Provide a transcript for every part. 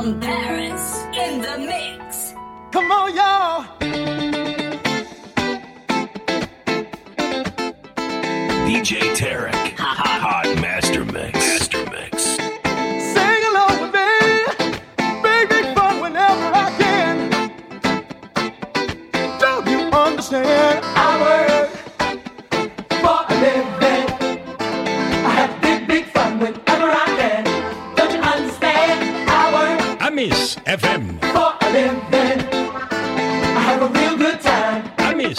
from Paris in the mix. Come on, y'all. DJ Tarek. Hot Master Mix. Master Mix. Sing along with me. Make me fun whenever I can. Don't you understand? Miss FM. For a living, I have a real good time. Amis.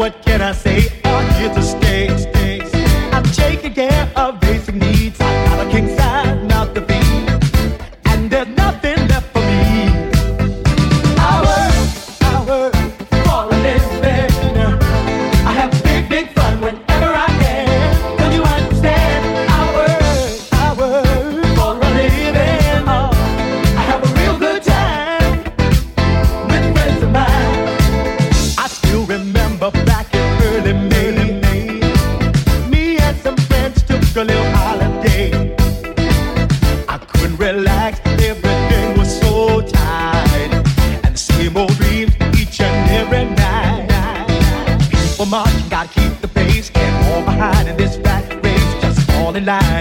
what can I say? I'm here to stay. I'm taking care of basic needs.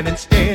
and stay.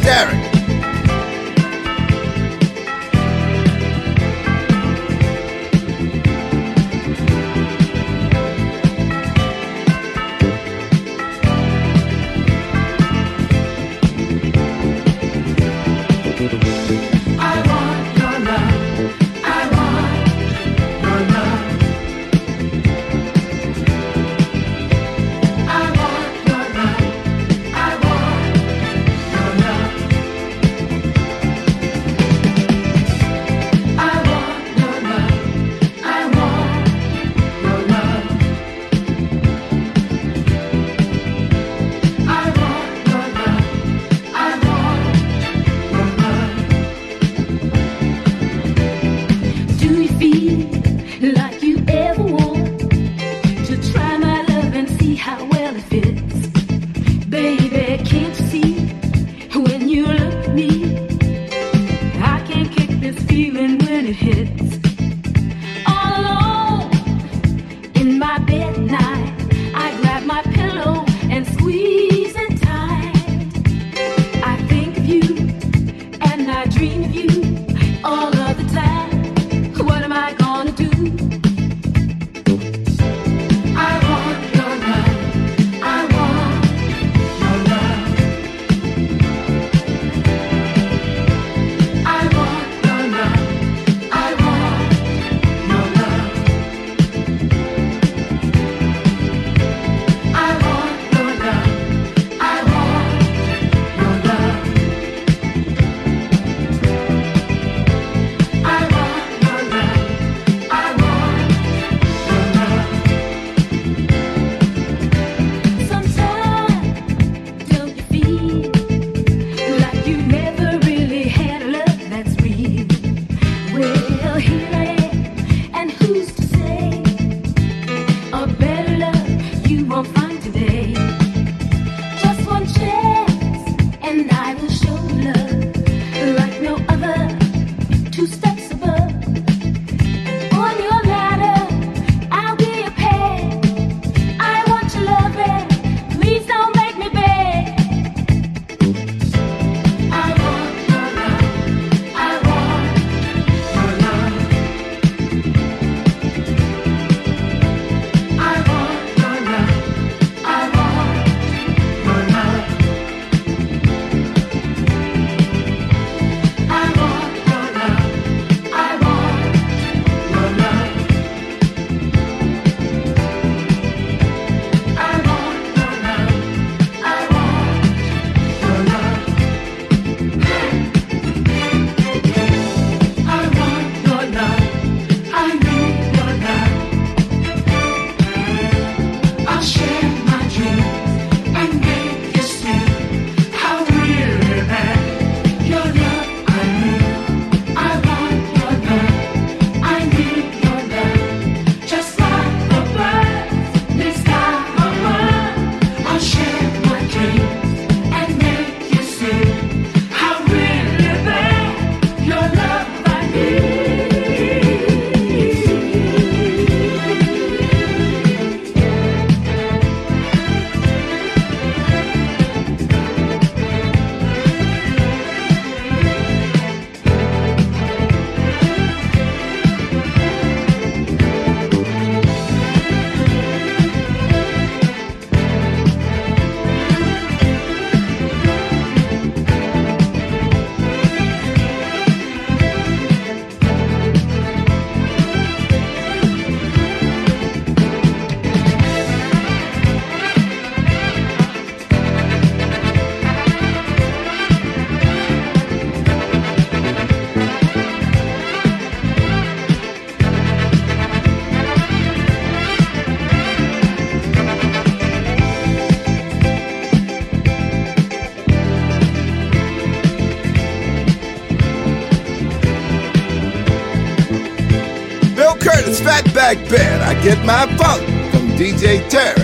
DJ Tarek. back. I get my funk from DJ Terry.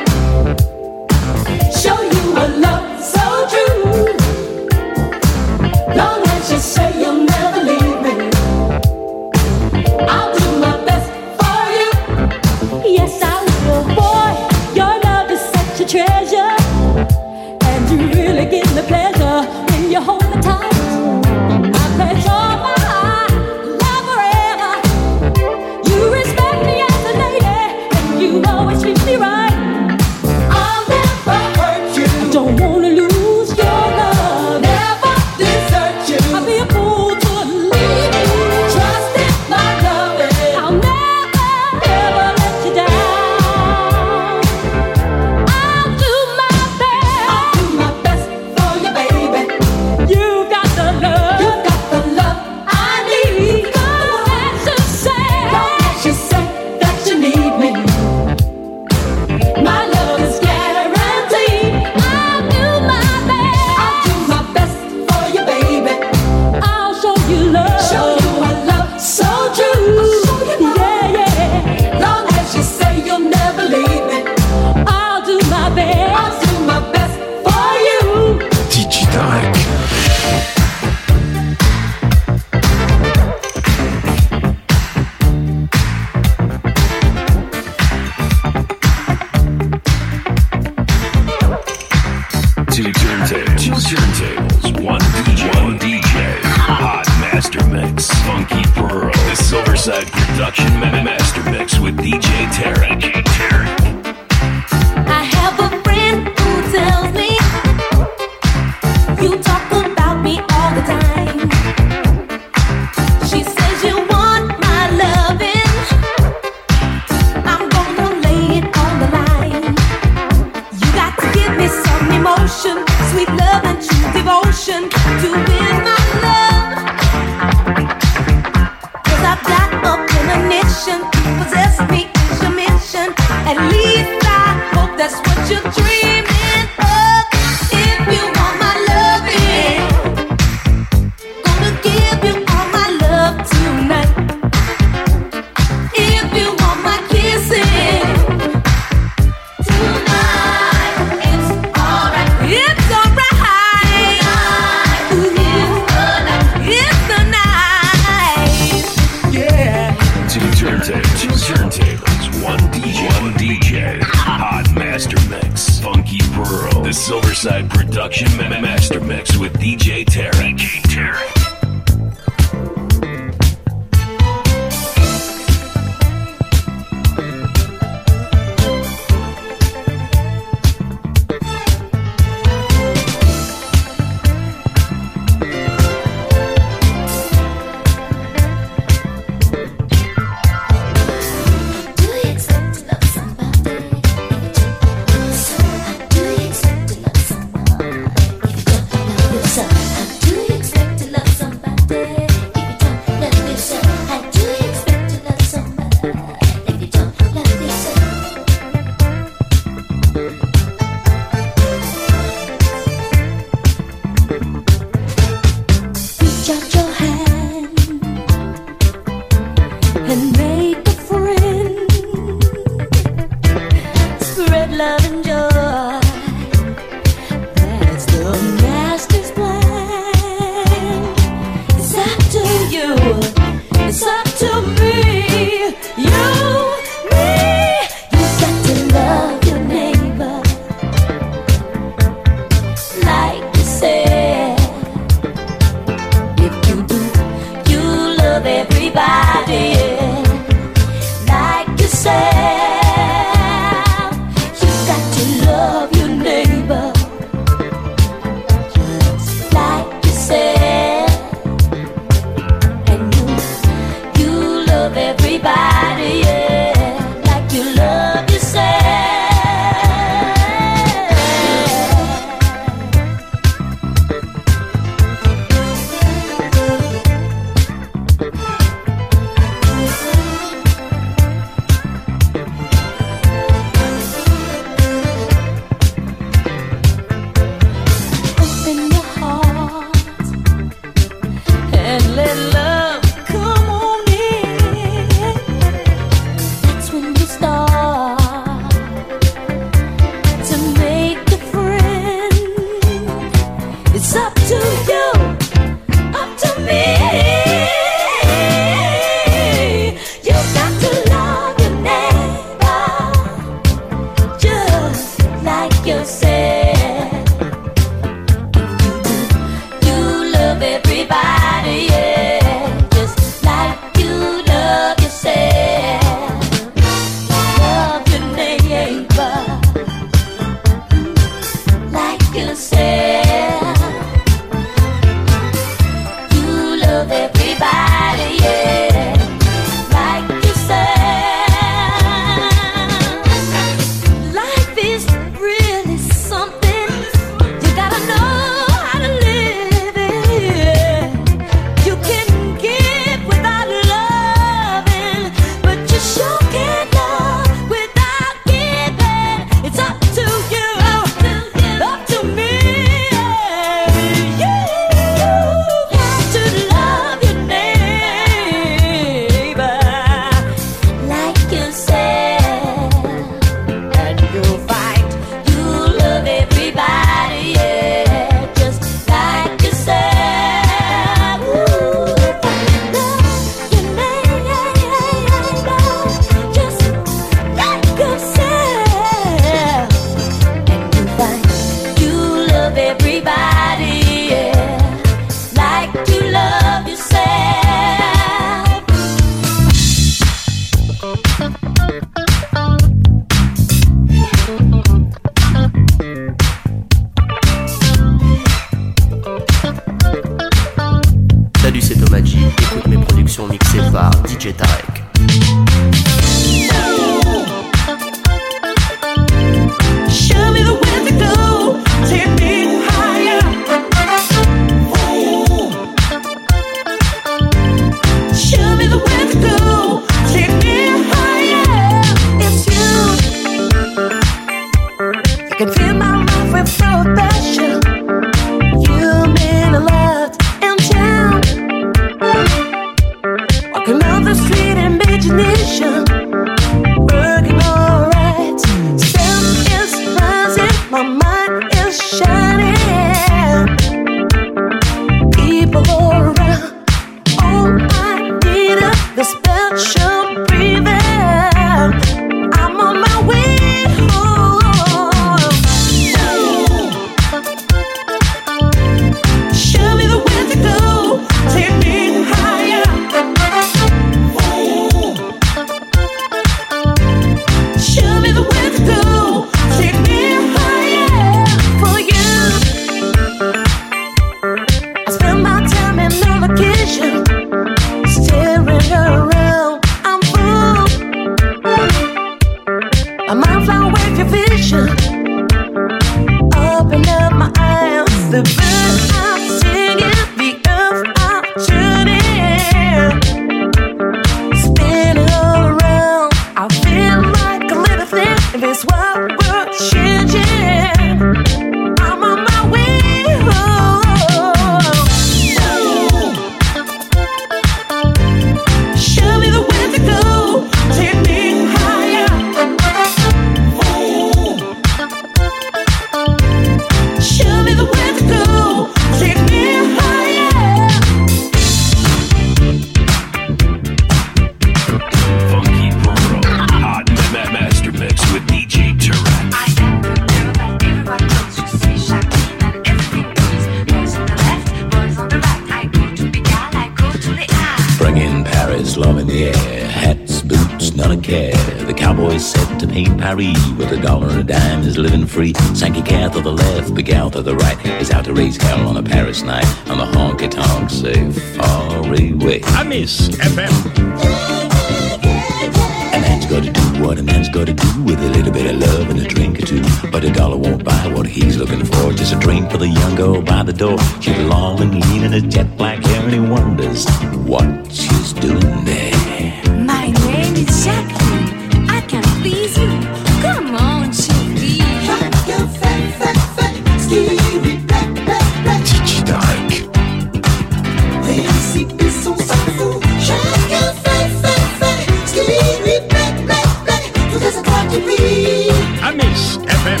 Miss FM.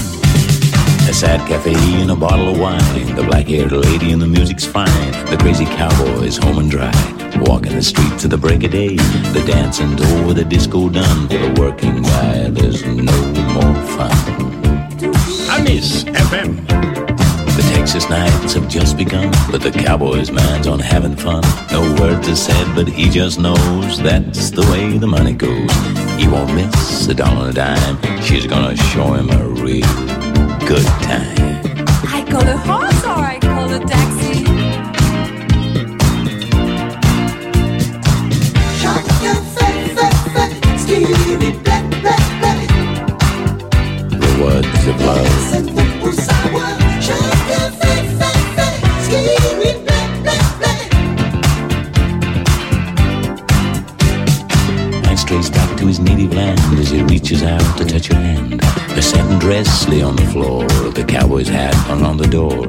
A sad cafe and a bottle of wine. The black haired lady and the music's fine. The crazy cowboy's home and dry. Walking the streets of the break of day. The dancing's over, the disco done. For the working guy, there's no more fun. I miss FM. The Texas nights have just begun, but the cowboy's mind's on having fun. No words are said, but he just knows that's the way the money goes. He won't miss a dollar a dime. She's gonna show him a real good time. I call a horse or I call a taxi. Reaches out to touch her hand. A satin dress lay on the floor, the cowboy's hat hung on the door.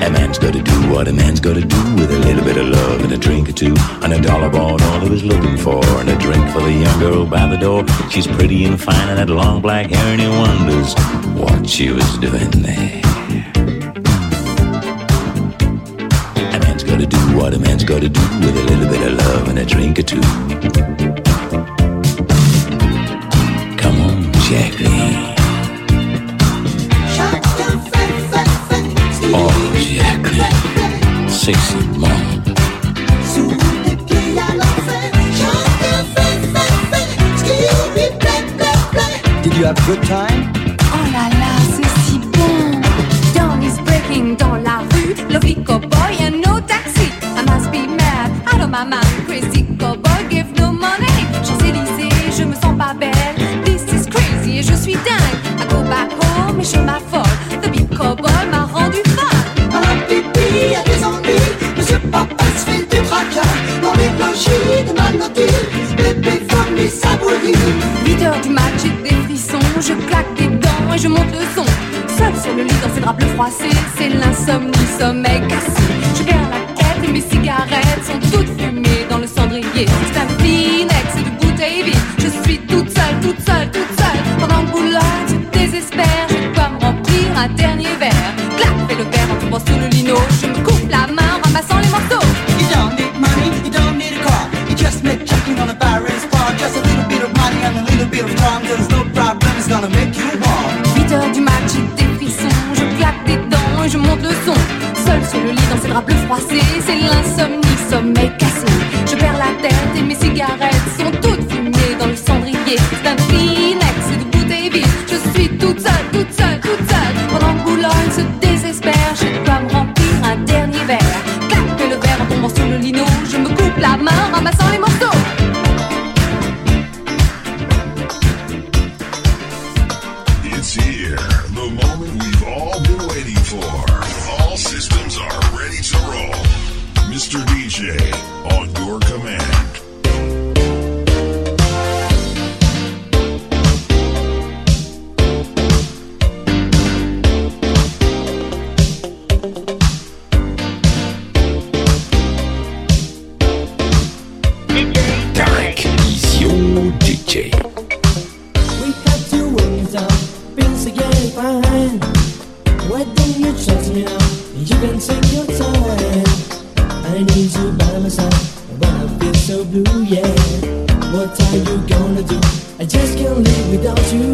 A man's gotta do what a man's gotta do with a little bit of love and a drink or two. And a dollar bought all he was looking for, and a drink for the young girl by the door. She's pretty and fine and had long black hair, and he wonders what she was doing there. A man's gotta do what a man's gotta do with a little bit of love and a drink or two. On, Jacqueline. Oh, Jacqueline. Sexy mom. Did you have a good time? fine. Why don't you trust me now? You can take your time. I need you by my side when I feel so blue, yeah. What are you gonna do? I just can't live without you.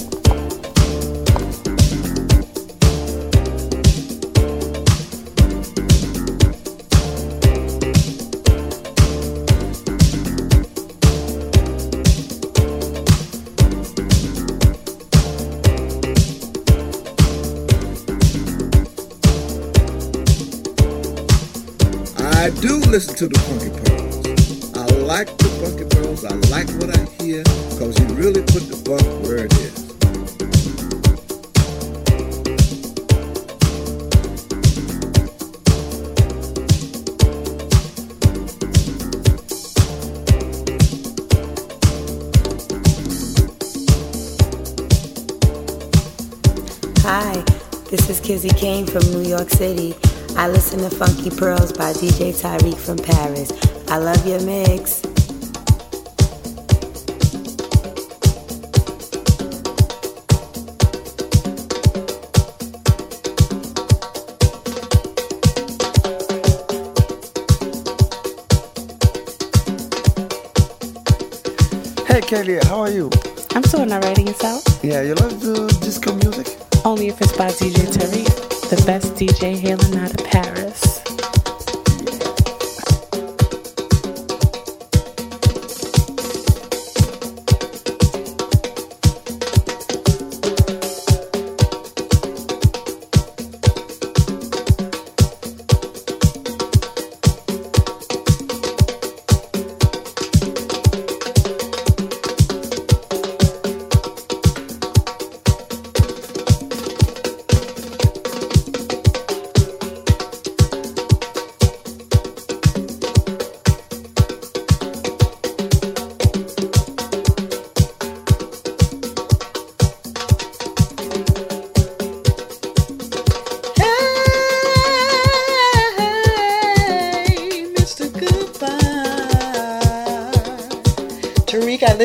Listen to the Funky Pearls. I like the Funky Pearls. I like what I hear because you really put the funk where it is. Hi, this is Kizzy Kane from New York City. I listen to Funky Pearls by DJ Tarek from Paris. I love your mix. Hey Kelly, how are you? I'm doing alright and yourself? Yeah, you love the disco music? Only if it's by DJ Tarek, the best DJ hailing out of Paris.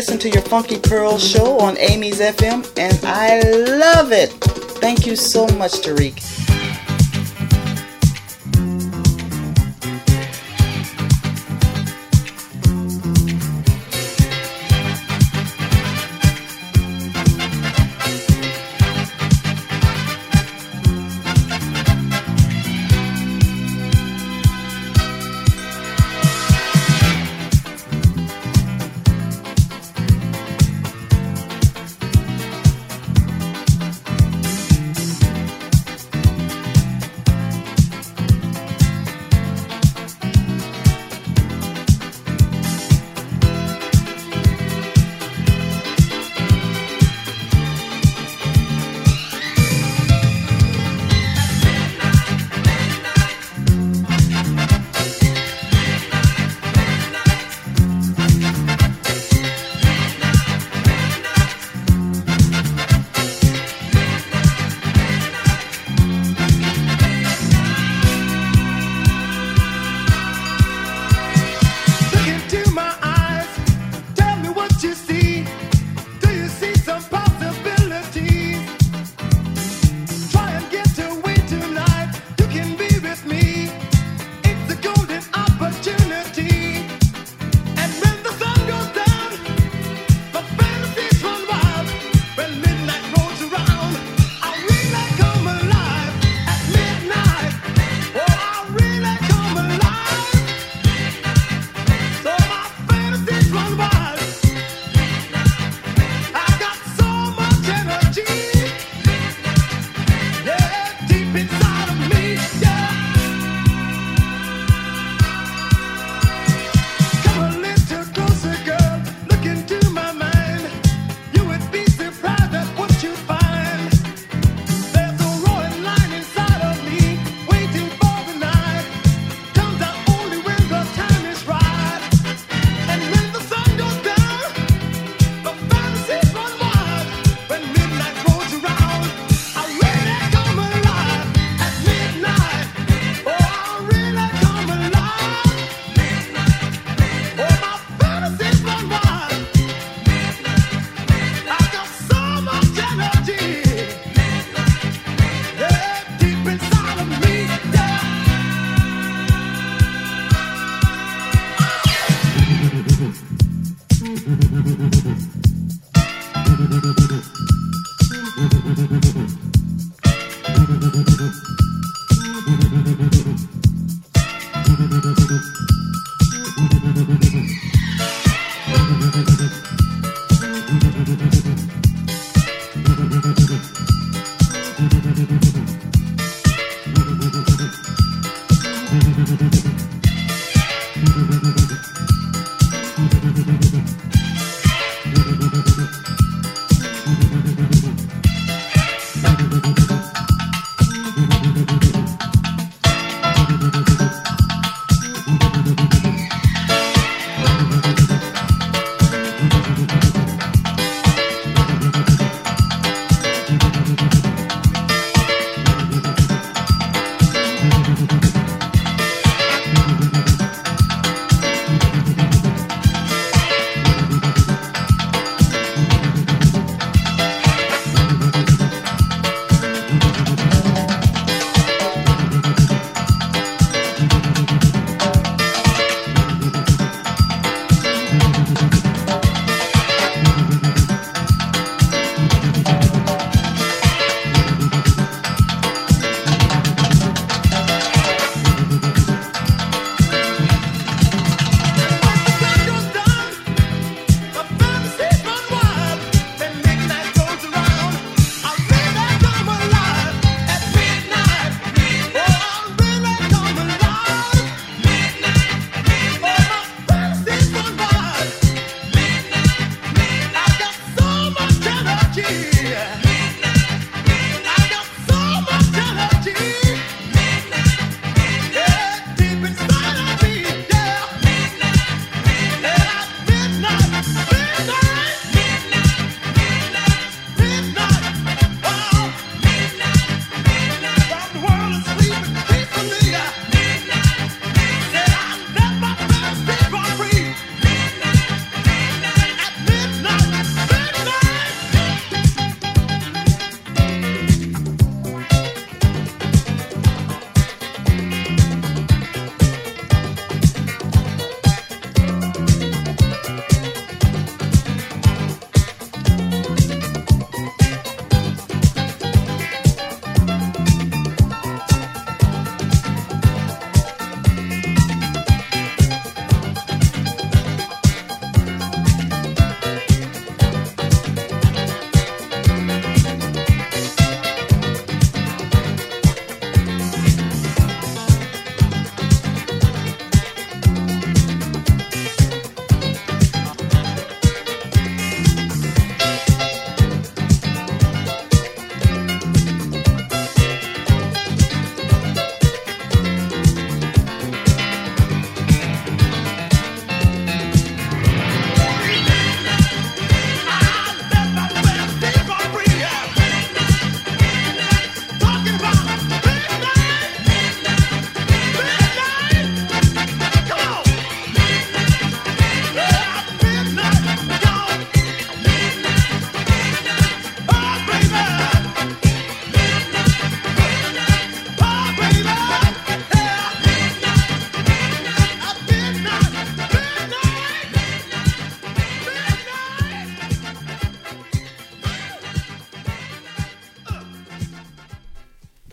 Listen to your Funky Pearl show on Amy's FM and I love it. Thank you so much, Tarek.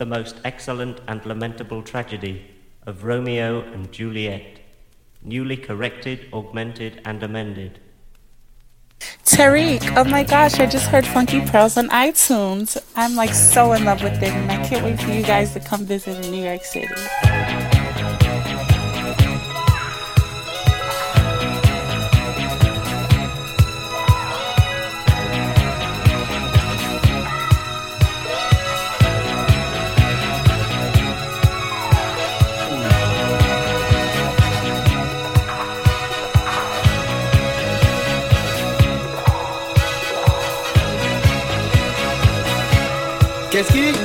The most excellent and lamentable tragedy of Romeo and Juliet, newly corrected, augmented, and amended. Tarek, oh my gosh, I just heard Funky Pearls on iTunes. I'm like so in love with it, and I can't wait for you guys to come visit in New York City. Qu'est-ce qu'il